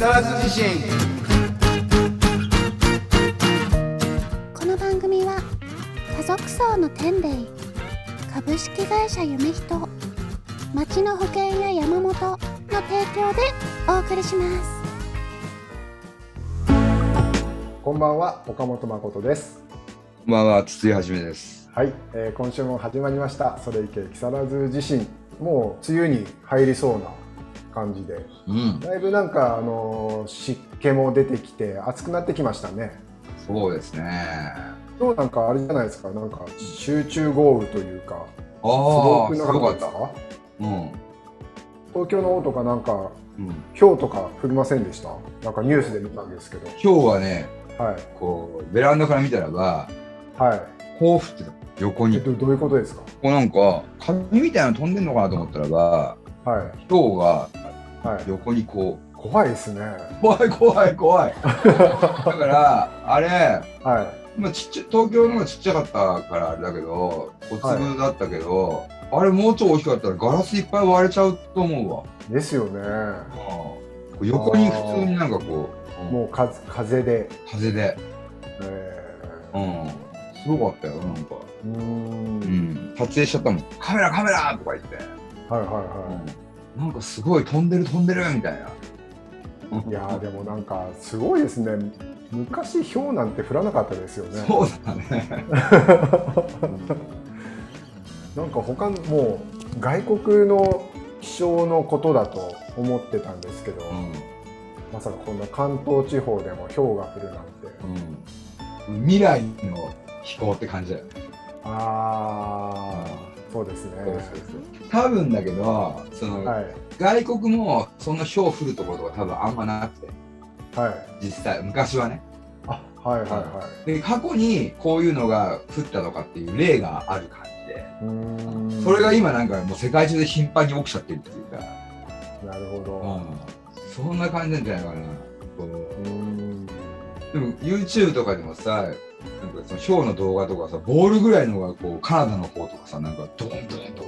更津地震。この番組は家族層の天霊株式会社夢人町の保険や山本の提供でお送りします。こんばんは岡本誠です。こんばんは、筒井はじめです。はい、えー今週も始まりましたそれいけ木更津地震。もう梅雨に入りそうな感じで。うん、だいぶなんかあのー湿気も出てきて暑くなってきましたね。そうですね。今日なんかあれじゃないですか？なんか集中豪雨というかあすごあ、すくなか？った。うん、東京の方とかなんかうん。今日とか降りませんでした？なんかニュースで見たんですけど。今日はね、はい。こうベランダから見たらば、はい。こう降ってた。横に。どどういうことですか？うなんか紙みたいなの飛んでんのかなと思ったらば、はい。今日がはい。横にこ怖いですね。う。怖い怖い怖い。だからあれ、はい。まあちっちゃ東京の方がちっちゃかったからあれだけど、小粒だったけど、あれもうちょい大きかったらガラスいっぱい割れちゃうと思うわ。ですよね。うん。横に普通になんかこう、もう風風で、風で、えうん、すごかったよ、なんか。ー、うーん。うん、撮影しちゃったもん。カメラカメラとか言って、はいはいはなんかすごい飛んでる飛んでるみたいな。いいやーでもなんかすごいですね昔氷なんて降らなかったですよねそうだね。なんか他のもう外国の気象のことだと思ってたんですけど、うんまさかこんな関東地方でも氷が降るなんてうん、未来の飛行って感じだよね。ああそうですね。多分だけど、その、はい。外国もそんな氷降るところとか多分あんまなくて、はい。実際、昔はね。あはいはいはで、過去にこういうのが降ったとかっていう例がある感じで、それが今なんかもう世界中で頻繁に起きちゃってるっていうか、なるほど、うん、そんな感じなんじゃないかな。でも YouTube とかでもさ、なんかその氷の動画とかさ、ボールぐらいのがこうカナダの方とかさ、なんかドンドンとう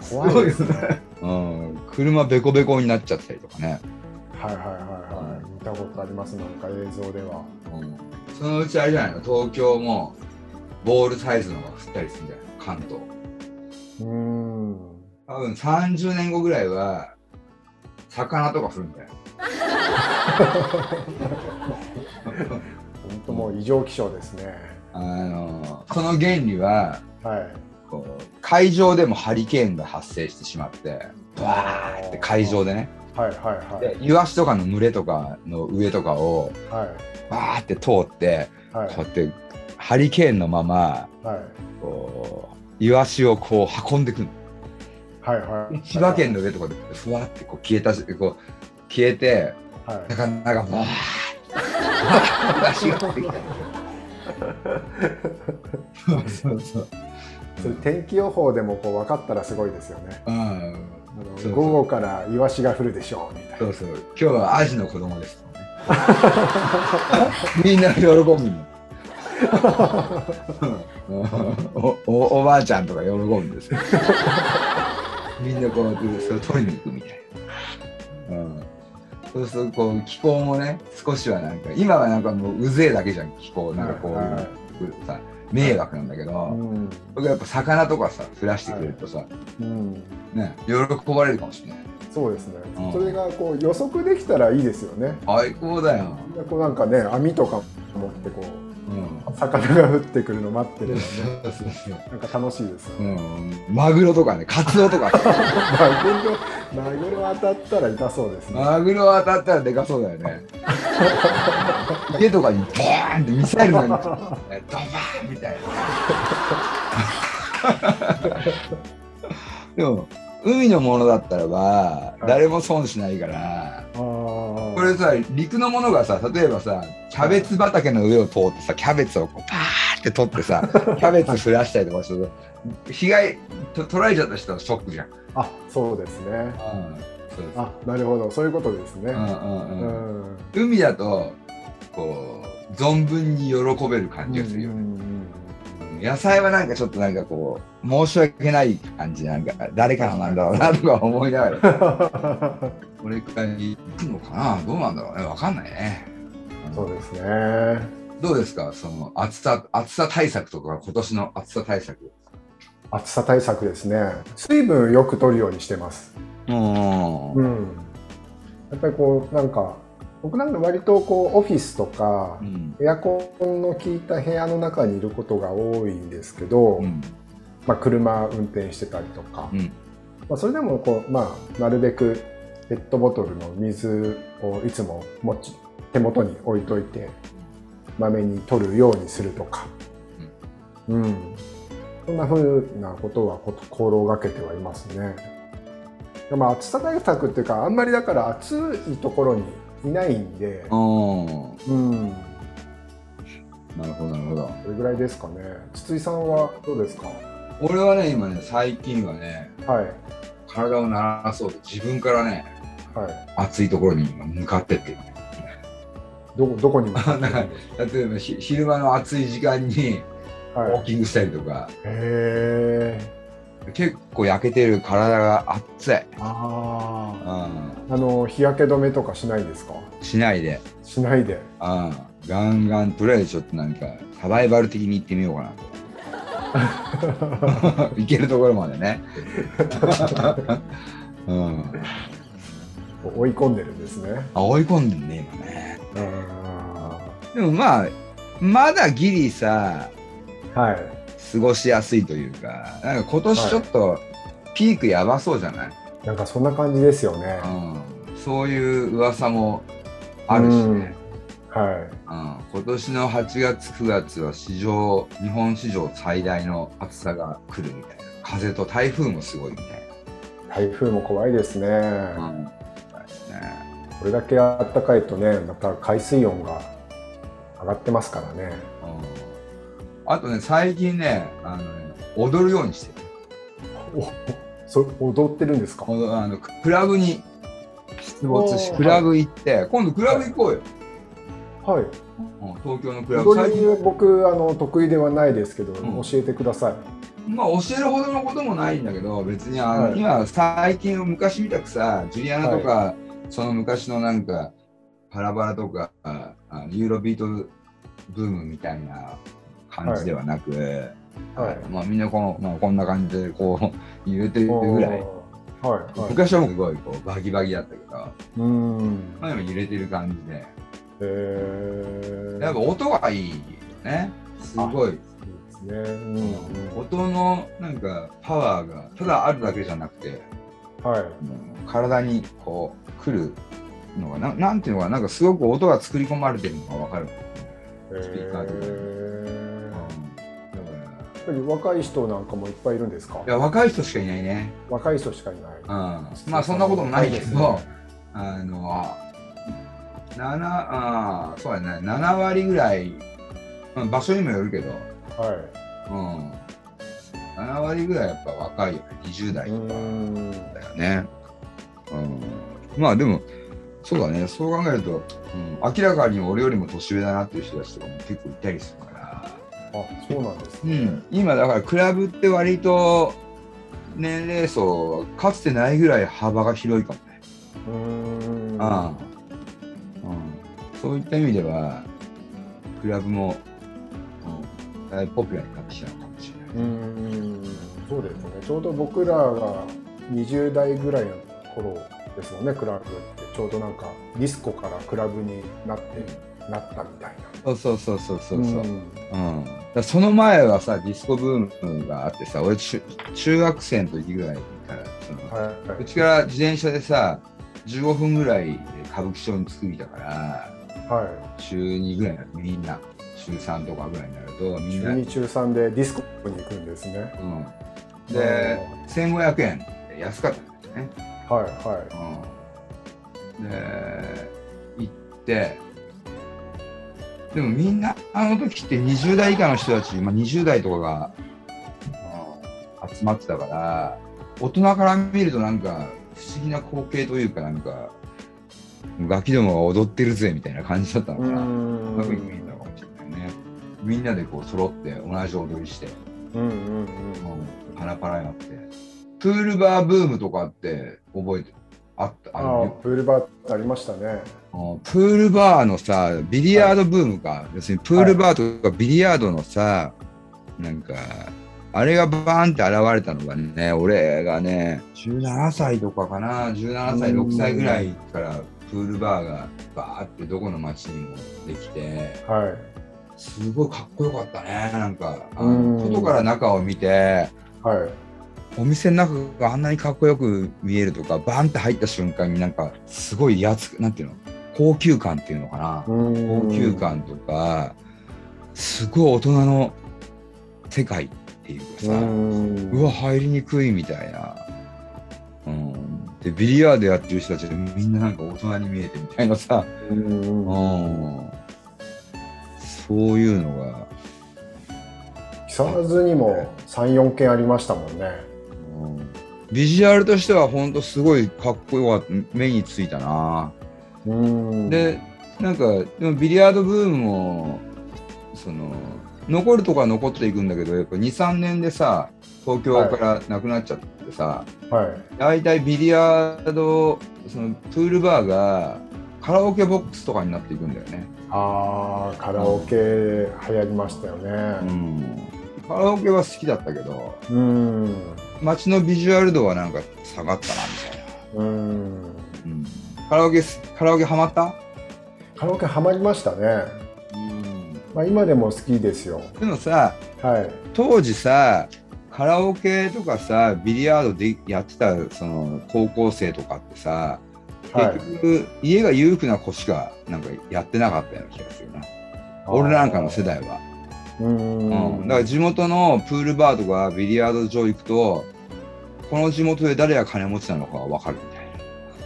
かさ、怖いですね。うん、車ベコベコになっちゃったりとかね。はいはいはいはい。見たことありますなんか映像では。うん、そのうちあれじゃないの、東京もボールサイズのが降ったりするんじゃない？の、関東。うーん。多分30年後ぐらいは、魚とか降るんだよ。本当もう異常気象ですね。あのその原理は、はい。こう海上でもハリケーンが発生してしまって、バー。って海上でね。はいはいはい。でイワシとかの群れとかの上とかをはい。バーって通ってはい。こうやってハリケーンのままはい。こうイワシをこう運んでくるはいはい。千葉県の上とかでふわってこう消えたしこう消えてはい。なかなかバーッイワシが出てきたそうそうそう。それ天気予報でもこう分かったらすごいですよね。うん午後からイワシが降るでしょうみたいそうそう。今日はアジの子供ですね。みんな喜ぶのおおおばあちゃんとか喜ぶんですよ。みんなこうやってそれを取りに行くみたいな、うん、そうするとこう気候もね少しはなんか今はなんかもううぜえだけじゃん気候。なんかこういう、はいはいさ迷惑なんだけど、なうん僕やっぱ魚とかさ降らしてくれるとさ、うん。ね喜ばれるかもしれない。そうですね。うん。それがこう予測できたらいいですよね。最高だよ、でこうなんかね網とか持ってこうんう魚が降ってくるの待ってるのね。なんか楽しいですよ。ねうん、マグロとかね、カツオとか、マグロマグロ当たったら痛そうですね。マグロ当たったらでかそうだよね。家とかにボーンってミサイルが、ね、ドバーンみたいな。でも、海のものだったらば、誰も損しないから、これさ、陸のものがさ、例えばさ、キャベツ畑の上を通ってさ、キャベツをこうパーって取ってさ、キャベツ降らしたりとかすると、被害と取られちゃった人はショックじゃん。あそうですね。うんあなるほど。そういうことですね。海だとこう存分に喜べる感じがするよね。野菜はなんかちょっとなんかこう申し訳ない感じなんか誰からなんだろうなとか思いながら。これくらい行くのかな？どうなんだろうね？わかんないね。そうですね。どうですか？その暑さ暑さ対策とか今年の暑さ対策。暑さ対策ですね。水分よく取るようにしてます。うん。うん。やっぱりこうなんか僕なんか割とこうオフィスとかうん。エアコンの効いた部屋の中にいることが多いんですけど、うん。まあ車運転してたりとか、うん。まあそれでもこうまあなるべくペットボトルの水をいつも持ち手元に置いといてまめに取るようにするとか、うん、そんな風なことはこ心がけてはいますね。まあ暑さ対策っていうかあんまりだから暑いところにいないんで、うんうん、なるほどなるほどそれぐらいですかね。筒井さんはどうですか？俺はね今ね最近はねはい体を慣らそうと自分からねはい。暑いところに今向かってってるどこどこに向かって？例えばひ昼間の暑い時間にか。はい。ウォーキングしたりとか、へえ。結構焼けてる体が熱い、ああ。うあの日焼け止めとかしないですか？ん、しないで、しないで。うん、ガンガンとりあえずちょっとなんかサバイバル的に行ってみようかなと 行けるところまでね、うん、追い込んでるんですね。あ追い込んでんね今ねあでもまあまだギリさあ。はい。過ごしやすいというかなんか今年ちょっとピークやばそうじゃない、なんかそんな感じですよね。うん、そういう噂もあるしね、はい。うん、今年の8月9月は史上日本史上最大の暑さが来るみたいな。風と台風もすごいみたい台風も怖いですね。な、うん。そうですね。これだけ暖かいとね、また海水温が上がってますからね。うんあとね最近ねあのね踊るようにしてる。そ踊ってるんですか？おあのクラブに出没しクラブ行って今度クラブ行こうよ、はい。うん東京のクラブ。最近僕あの得意ではないですけど、ん。教えてください。まあ教えるほどのこともないんだけど別にあの、はい。今最近昔みたくさジュリアナとか、その昔のなんかパラバラとかユーロビートブームみたいな感じではなく、はい。まあ、みんなこの、まあ、こんな感じでこう 揺れてるぐらいはいはい。昔はもうすごいこうバキバキだったけど、うーん。まあ、今揺れてる感じでえー、やっぱ音がいいよねすごいですね。うんうん。音のなんかパワーがただあるだけじゃなくてはい。体にこう来るのがななんていうのかななんかすごく音が作り込まれてるのが分かる、スピーカーとかえだからー、やっぱり若い人なんかもいっぱいいるんですか？いや若い人しかいないね、若い人しかいない。うん、まあそんなこともないけど、はいあの7あーそうやね。7割ぐらい、うん場所にもよるけど、はい。うん、7割ぐらいやっぱ若いよね。20代とか。だよね、うん、まあでもそうだね。そう考えると、うん、明らかに俺よりも年上だなっていう人たちとかも結構いたりするから、あ、そうなんですね。うん、今だからクラブって割と年齢層はかつてないぐらい幅が広いかもね、うーん。うんうん、そういった意味ではクラブも、うん、だいぶポピュラーになってきたのかもしれない。うーん。そうですね。ちょうど僕らが20代ぐらいの頃ですもんね、クラブって。ちょうどなんかディスコからクラブになって、なったみたいな。そうそうそうそうそうそう。んうん、だからその前はさディスコブームがあってさ俺中中学生の時ぐらいからその、はいはうちから自転車でさ15分ぐらいで歌舞伎町に着くいたからい。はい。中2ぐらいになるみんな。中3とかぐらいになるとみんな、中2中3でディスコに行くんですね。うん、で1500円で安かったんですよね、はいはうん、で行ってでもみんなあの時って20代以下の人たち、まあ、20代とかが、うん集まってたから大人から見るとなんか不思議な光景というかなんかガキどもが踊ってるぜみたいな感じだったい。のかな。ういうふうに見えたのかもしれないね。みんなでこう揃って同じ踊りして、うんうんうんうんパラパラやってプールバーブームとかって覚えてあったあのプールバーってありましたね。あプールバーのさビリヤードブームか、要するにプールバーとかビリヤードのさ、なんかあれがバーンって現れたのがね俺がね17歳とかかな。17歳うん。6歳ぐらいからプールバーがバーってどこの町にもできて。はい。すごいかっこよかったねなんか。あうん。の外から中を見て。はいお店の中があんなにかっこよく見えるとかバーンって入った瞬間になんかすごいやつなんていうの？高級感っていうのかな。高高級感とかすごい大人の世界っていうかさ、うわ入りにくいみたいな、うん、でビリヤードやってる人たちがみんななんか大人に見えてみたいなさ、うん。うん、そういうのが、木更津にも34軒ありましたもんね。うんビジュアルとしては本当すごいかっこよかった目についたな。うん。でなんかでもビリヤードブームもその残るとこは残っていくんだけどやっぱ23年でさ東京からなくなっちゃってさ、はい。大体ビリヤードそのプールバーがカラオケボックスとかになっていくんだよね、ああカラオケ流行りましたようねん、カラオケは好きだったけど。うん街のビジュアル度はなんか下がったなみたいな、うん。うん、カラオケすカラオケハマった、カラオケハマりましたね。まあ今でも好きですよ。でもさはい。当時さカラオケとかさビリヤードでやってたその高校生とかってさはい。結局、家が裕福な子しかなんかやってなかったような気がするな。俺なんかの世代は、うん。うん、だから地元のプールバーとかビリヤード場行くとこの地元で誰が金持ちなのかが分かるみたい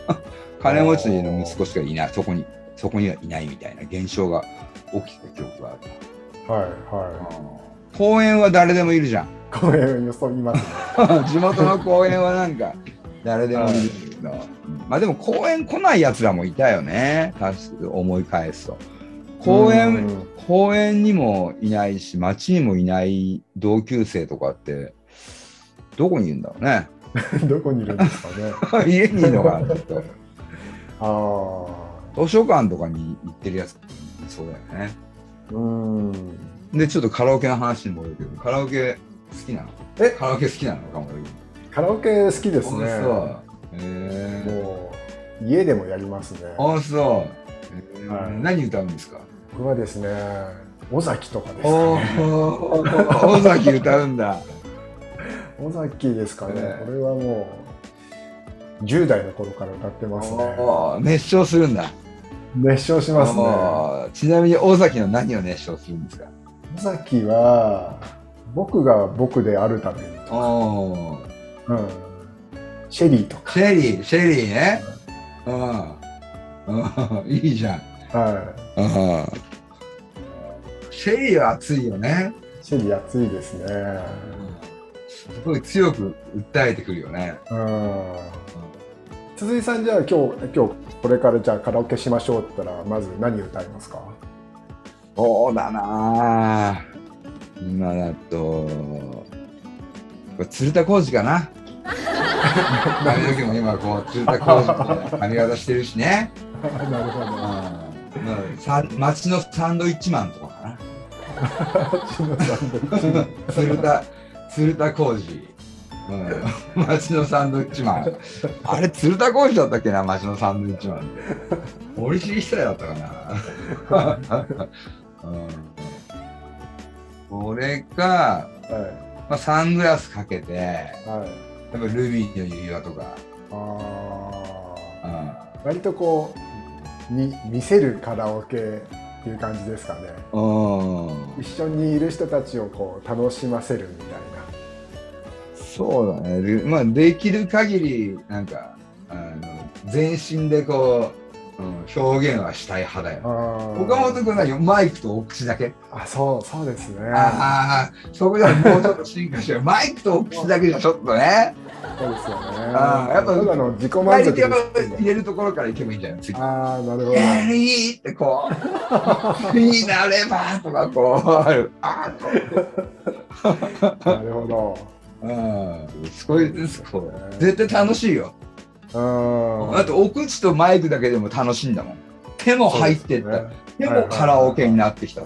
な。金持ちの息子しかいない。そこにそこにはいないみたいな現象が起きた記憶がある。はいは公園は誰でもいるじゃん。い公園よそいますね。地元の公園はなんか誰でもいるけど、まあでも公園来ないやつらもいたよね。確か思い返すと公園、うん。公園にもいないし町にもいない同級生とかってどこにいるんだろうね？どこにいるんですかね？家にいるのかなきっと。ああ図書館とかに行ってるやつそうだよね。うん。でちょっとカラオケの話に戻るけどカラオケ好きなの？え？カラオケ好きなのかもカラオケ好きですね。えもう家でもやりますね。あそう、えー。はい。何歌うんですか？僕はですね尾崎とかですかおねー尾崎歌うんだ。尾崎ですかね、ええこれはもう10代の頃から歌ってますね。熱唱するんだ。熱唱しますね。ちなみに尾崎の何を熱唱するんですか？尾崎は僕が僕であるためにとか、うん、シェリーとか。シェリーシェリーね。うん。うん。いいじゃんはうん。シェリーは熱いよね。いシェリー熱いですね。すごい強く訴えてくるよね。うん。鈴井さんじゃあ今日今日これからじゃあカラオケしましょうって言ったらまず何歌いますか？そうだな。あ今だとこれ鶴田浩二かな。髪の毛も今こう鶴田浩二みたいな髪型してるしね、なるほど町のサンドイッチマンとかかな。鶴田鶴田浩二。うん、町のサンドイッチマン。あれ、鶴田浩二だったっけな、町のサンドイッチマン。って。森重久彌だったかな。うん、これか、はまあ、サングラスかけて、いはい。やっぱルビーの指輪とか。あうん。ー割とこうに見せるカラオケっていう感じですかねうん一緒にいる人たちをこう楽しませるみたいそうだね。でまあ、できる限り、なんか、あの全身でこう、うん、表現はしたい派だなよ。岡本君はマイクとお口だけ。あそうそうですねああ、そこじゃもうちょっと進化してる。マイクとお口だけじゃちょっとね。そうですよね。あーやっぱただの自己満足ね入れるところからいけばいいんじゃない次。ああ、なるほど。えー、いいってこう、いいなればとかこう、ある。あーと。なるほど。うん、すごいです。こう絶対楽しいよ。うん。あと、お口とマイクだけでも楽しいんだもん。手も入ってった。そうでもカラオケになってきた。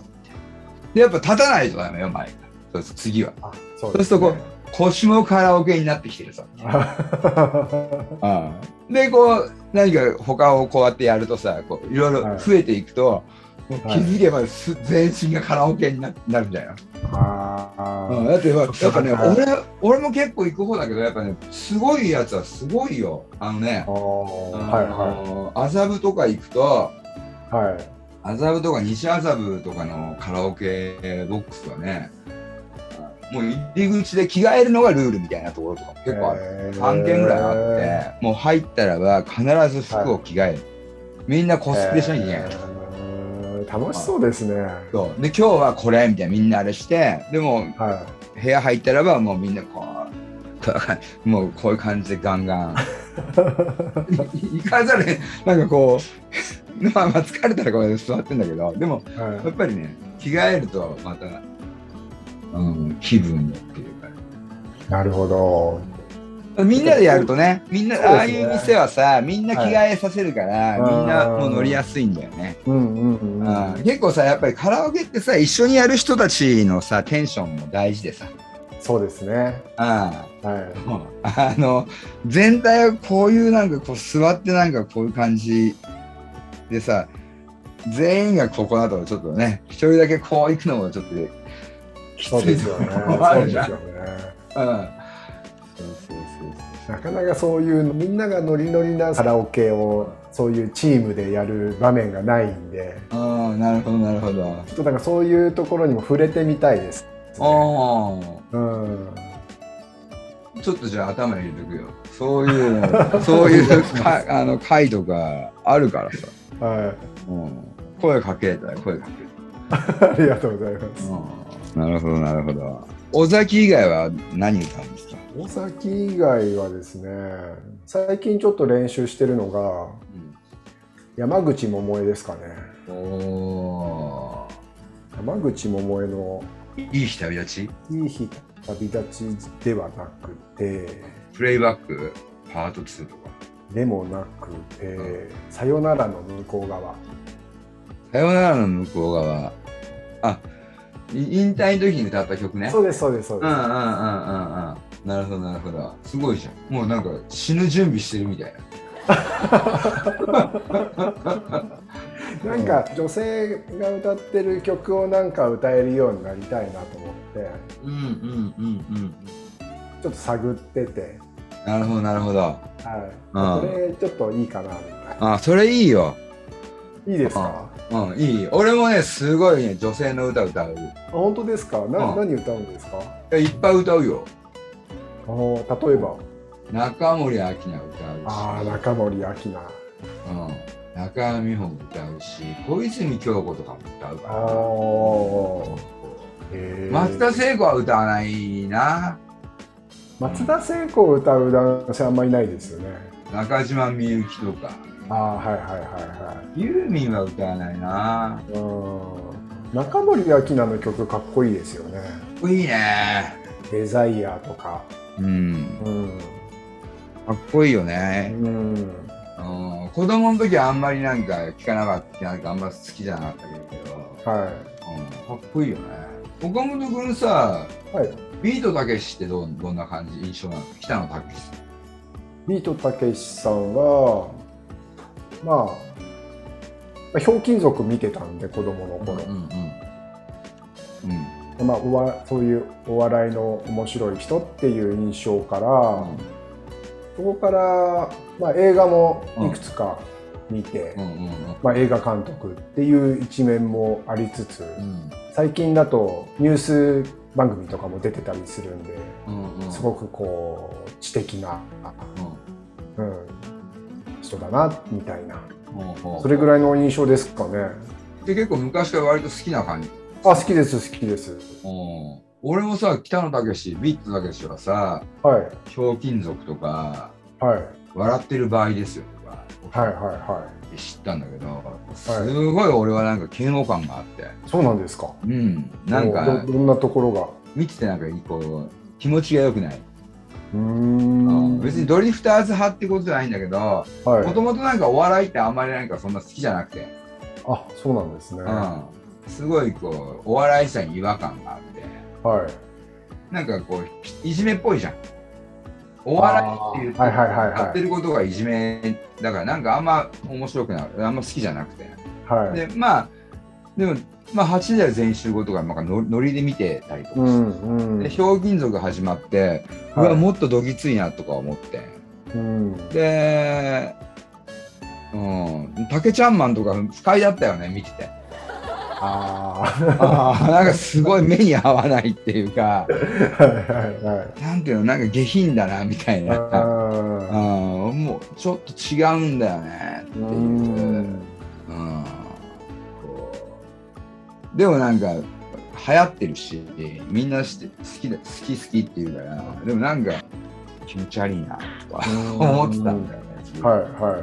で、やっぱ立たないとダメよ、マイク。そうです次は。あそうそうするとこう、腰もカラオケになってきてるさ。うんで、こう、何か他をこうやってやるとさ、こういろいろ増えていくと、もう気づけばす全身がカラオケにななるんだよ。あうん、だってやっぱね、はい俺俺も結構行く方だけど、やっぱね、すごいやつはすごいよ。あのね。麻布とか行くと、いはい。麻布とか西麻布とかのカラオケボックスはね、もう入り口で着替えるのがルールみたいなところとかも結構ある。へー3軒ぐらいあって、もう入ったらば必ず服を着替える。みんなコスプレしなきゃいけない。楽しそうですね。そうで今日はこれみたいなみんなあれしてでもは部屋入ったらばもうみんなこう もうこういう感じでガンガン いかざるなんかこう まあまあ疲れたらこれ座ってんだけどでもやっぱりね着替えるとまた、うん、気分っていうかい。なるほど。みんなでやるとねみんな、ねああいう店はさみんな着替えさせるから、はいみんなもう乗りやすいんだよね、うんうんうん。うん結構さやっぱりカラオケってさ一緒にやる人たちのさテンションも大事でさそうですね。あは あの全体をこういうなんかこう座ってなんかこういう感じでさ全員がここだとちょっとね一人だけこう行くのもちょっとい。きついそうですよね。とこもあるじゃん。そうですよね。うん。そうそうそうなかなかそういうみんながノリノリなカラオケをそういうチームでやる場面がないんで、ああなるほどなるほど。ちょっとなんかそういうところにも触れてみたいです、あうん。あちょっとじゃあ頭に入れとくよ。そういうの そういうかあの回とかあるからさ、はうん、声かけたら声かけ。ありがとうございます。なるほどなるほど。尾崎以外は何歌うんですか、大崎以外はですね、最近ちょっと練習してるのが山口百恵ですかね。おお山口百恵のーいい日旅立ち？いい日旅立ちではなくて、プレイバック？パート2とか？でもなくて、さよならの向こう側。さよならの向こう側。あい引退の時に歌った曲ね。そうですそうですそうです。うんうんうんうんうん。なるほどなるほど。すごいじゃん。もうなんか死ぬ準備してるみたいな。なんか女性が歌ってる曲をなんか歌えるようになりたいなと思って。うんうんうんうんちょっと探ってて、なるほどなるほど。はい、これちょっといいかなみたいあそれいいよ。ないいですか？うんいい。よ俺もねすごいね女性の歌歌う。あ本当ですか？な、うん。何歌うんですか？いっぱい歌うよ。あー例えば？中森明菜歌うし。ああ中森明菜。うん、中山美穂も歌うし。小泉今日子とかも歌うあから。ー。へー。松田聖子は歌わないな。松田聖子を歌う男性あんまりいないですよね。中島みゆきとかああはいはいはユーミンは歌わないな。いはいうん。中森明菜の曲かっこいいですよね。いいね。デザイアとか。うん。うん。かっこいいようね、ん。うん、子供の時はあんまりなんか聞かなかった。なんかあんま好きじゃなかったけど、はうん、かっこいいよね。岡本君さいはい。ビートたけしってどうどんな感じ？印象なの？北野武さん。ビートたけしさんはまあまあひょうきん族見てたんで子供の頃、うんうんうん。まあ、おわそういうお笑いの面白い人っていう印象から、そこから、まあ、映画もいくつか見て、うんうんまあ、映画監督っていう一面もありつつ、うん。最近だとニュース番組とかも出てたりするんで、うんうん。すごくこう知的な、うんうん、人だなみたいな。それぐらいの印象ですかね。で結構昔から割と好きな感じ。あ好きです好きです。う。ん俺もさ北野武ビットたけしはさはい「ひょうきん族」とかはい「笑ってる場合ですよ」とかはいはいは知ったんだけどすごい俺はなんか嫌悪感があって。いそうなんですか。うん。なんかどどんなところが？見ててなんかこう気持ちが良くない、うーん別にドリフターズ派ってことじゃないんだけどはい。もともとなんかお笑いってあんまりなんかそんな好きじゃなくて、あそうなんですね。はうん、すごいこうお笑いさに違和感があって。い。なんかこういじめっぽいじゃん。お笑いっていうはいはいはいやってることがいじめだからなんかあんま面白くないあんま好きじゃなくて。はい。でまあでもまあ8時台全集合とかなんかのノリで見てたりとかうして、んうん。でひょうきん族始まって、うはい。わもっとどぎついなとか思って。うん。でうん竹ちゃんマンとか不快だったよね見てて。ああーなんかすごい目に合わないっていうか。あはいはいはい。なんていうのなんか下品だなみたいな。あもうちょっと違うんだよねってーいう。う。んでもなんか流行ってるしみんなして好きだ好き好きって言うからでもなんか気持ち悪いなとか思ってたんだよね、はいはい。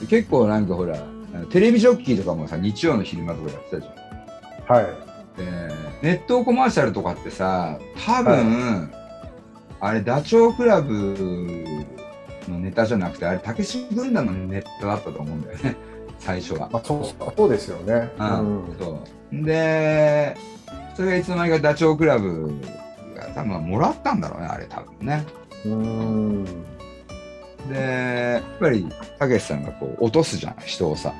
うん、結構なんかほらテレビジョッキーとかもさ日曜の昼間とかやってたじゃん。はい。でネットコマーシャルとかってさ多分、あれダチョウ倶楽部のネタじゃなくてあれたけし軍団のネタだったと思うんだよね最初は。あそうそうですよね。うん。そう。でそれがいつの間にかダチョウ倶楽部が多分もらったんだろうねあれ多分ね。うん。でやっぱりたけしさんがこう落とすじゃん人をさ。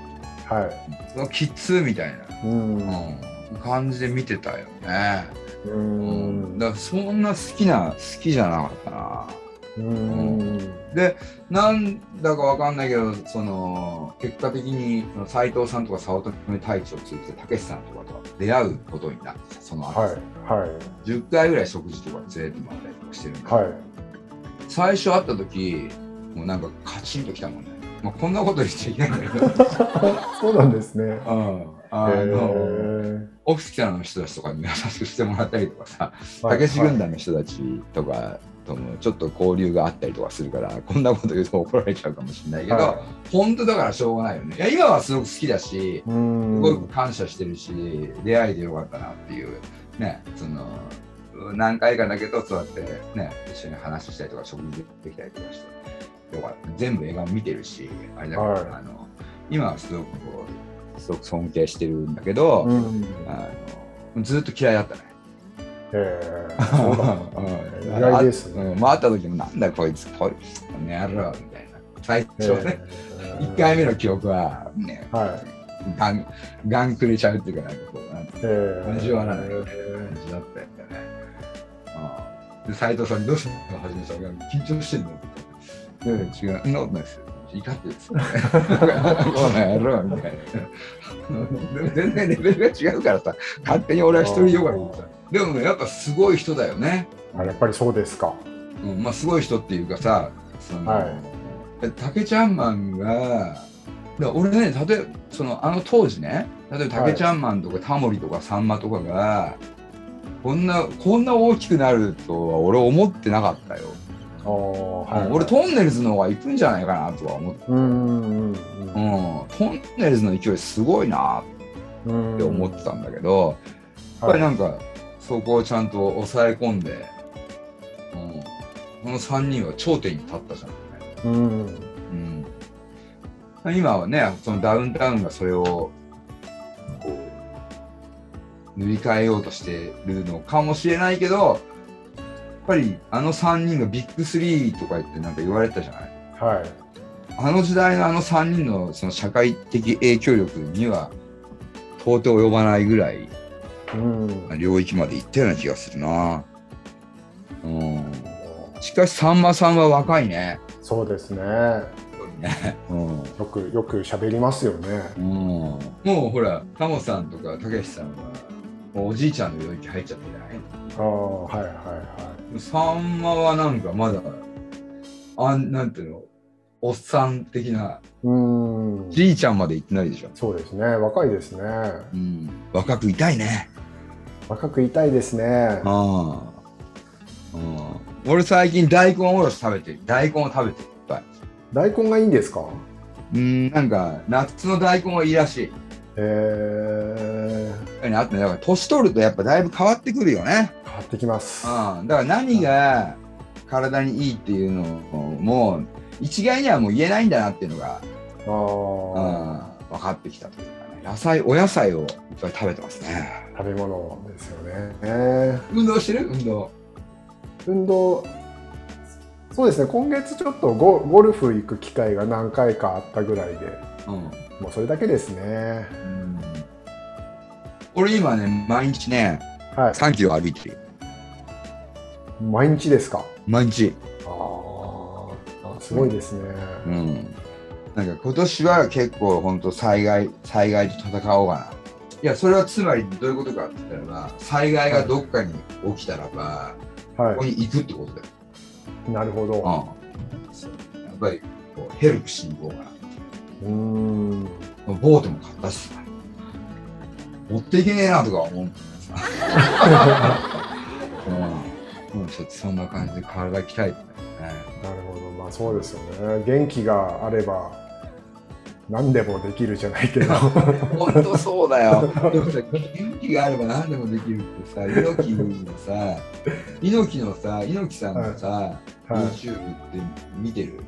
はそのキッズみたいな、いうん。うん、感じで見てたよね。ううん。ん。だからそんな好きな好きじゃなかったな。うん。でなんだかわかんないけどその結果的にその斉藤さんとか早乙女太一を通じてたけしさんとかと出会うことになってさその後、はいはい。10回ぐらい食事とか連れてもらったりとかしてるんだけど、はい最初会った時もうなんかカチンときたもんね、まあ、こんなこと言っちゃいけないんだけど、そうなんですね。うん、あへのー。オフィスの人たちとかに優しくしてもらったりとかさはい。たけし軍団の人たちとかともちょっと交流があったりとかするからこんなこと言うと怒られちゃうかもしれないけど、は本当だからしょうがないよね。いや今はすごく好きだしうすんごく感謝してるし出会いでよかったなっていうねその何回かだけどそうやってね一緒に話したりとか食事できたりとかしてよかった。全部映画見てるしあれだけど、はい。あの今はすごくこうすごく尊敬してるんだけど、うん。あのずっと嫌いだったね。へー。そうだ。うん。意外ですね。うん、回った時もなんだこいつこいつこの野郎みたいな。最初ねへー。1回目の記憶はねはガンガンくれちゃうっていうかなんかこうなんていへー。味わわない。感へじだったよね。うんで斉藤さんにどうしたの？初めさんが緊張してんの？って言っていやいや違う、そんなことないですよ。怒ってるんですよ、ね。この野郎みたいな。でも全然レベルが違うからさ、勝手に俺は一人よがりでさ。でもね、やっぱすごい人だよね。ーあやっぱりそうですか。うん、まあすごい人っていうかさ、その、は竹ちゃんマンが、俺ね、例えばそのあの当時ね、例えば竹ちゃんマンとかタモリとかさんまとかが、こんなこんな大きくなるとは俺思ってなかったよ。あーはい。俺トンネルズの方が行くんじゃないかなとは思って、うんうんうん。うん、トンネルズの勢いすごいなうんって思ってたんだけど、やっぱりなんかそこをちゃんと抑え込んで、うん、この3人は頂点に立ったじゃん。ね。うん。うん、今はねそのダウンタウンがそれをこう塗り替えようとしてるのかもしれないけどやっぱりあの3人がビッグ3とか言ってなんか言われてたじゃない？はい。あの時代のあの3人のその社会的影響力には到底及ばないぐらいうん。領域まで行ったような気がするな。うん、しかしさんまさんは若いね。そうですね。ね。うん。よくよく喋りますよね。うん。もうほら、タモさんとかたけしさんは、おじいちゃんの領域入っちゃってああはいはいはない。さんまはなんかまだ、あんなんていうの、おっさん的な、いうん。じいちゃんまで行ってないでしょ？そうですね。若いですね。うん、若くいたいね。若くいたいですね。うん。うん。俺最近大根おろし食べてる。大根を食べてる。いっぱい。大根がいいんですか？うん、なんか、夏の大根はいいらしい。えー、あとね、だから年取るとやっぱだいぶ変わってくるよね。変わってきます。うん。だから何が体にいいっていうのをもう一概にはもう言えないんだなっていうのが、あうん、分かってきたというかね。野菜、お野菜をいっぱい食べてますね。ー食べ物ですよね。えー運動してる？運動。運動そうですね今月ちょっとゴゴルフ行く機会が何回かあったぐらいでうん。もうそれだけですね俺今ね、毎日ね、はい3キロ歩いてる。毎日ですか？毎日。あーあすごいですね、うん。なんか今年は結構本当災害、災害と戦おうかな。いや、それはつまりどういうことかって言ったらば、災害がどっかに起きたらば、はここに行くってことだよ。いなるほどうん。やっぱりこうヘルプしに行こうかな。うーんボートも買ったしさ。持っていけねえなとか思う。うん。ちょっとそんな感じで体鍛えてね。なるほどまあそうですよね元気があれば何でもできるじゃないけど。本当そうだよ。でもさ、元気があれば何でもできるってさ、猪木のさ、猪木のさ、猪木さんのさ、はい。YouTube って見てる？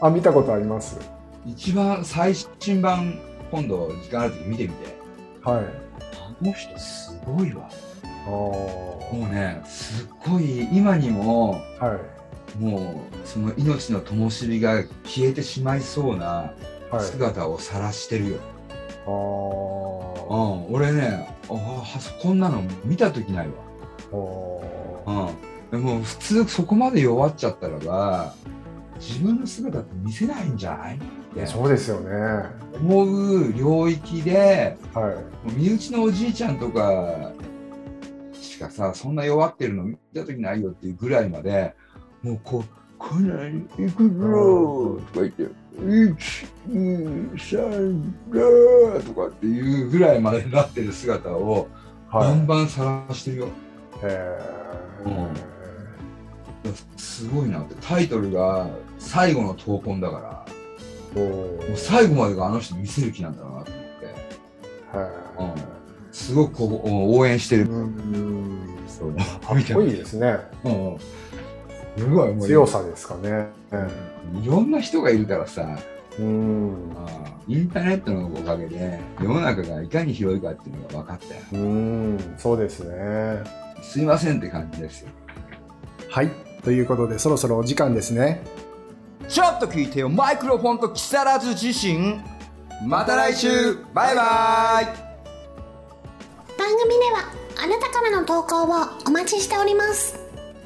あ見たことあります。一番最新版、今度時間ある時見てみて。はい。あの人すごいわ。あー。もうね、すっごい、今にも、はい。もう、その命の灯火が消えてしまいそうなはい姿を晒してるよ。あー。うん、俺ね、あこんなの見た時ないわ。うん、でも普通そこまで弱っちゃったらば自分の姿って見せないんじゃない？って。そうですよね。は思う領域でい。もう身内のおじいちゃんとかしかさそんな弱ってるの見た時ないよっていうぐらいまでもうこう「こんなに行くぞ」とか言って「123とかっていうぐらいまでなってる姿をバはい。ンバン晒してるよ。へすごいなって。タイトルが最後の闘魂だからもうー最後までがあの人見せる気なんだなと思って。はすごくこう応援してる、いうん。そう。かっこいいですね。うんすごいもう。強さですかね。いろんな人がいるからさ。うん。インターネットのおかげで世の中がいかに広いかっていうのが分かったよ。うん。そうですね。すいませんって感じですよ。はい。ということでそろそろお時間ですね。ちょっと聞いてよマイクロフォンと木更津自身また来週。バイバイ。番組ではあなたからの投稿をお待ちしております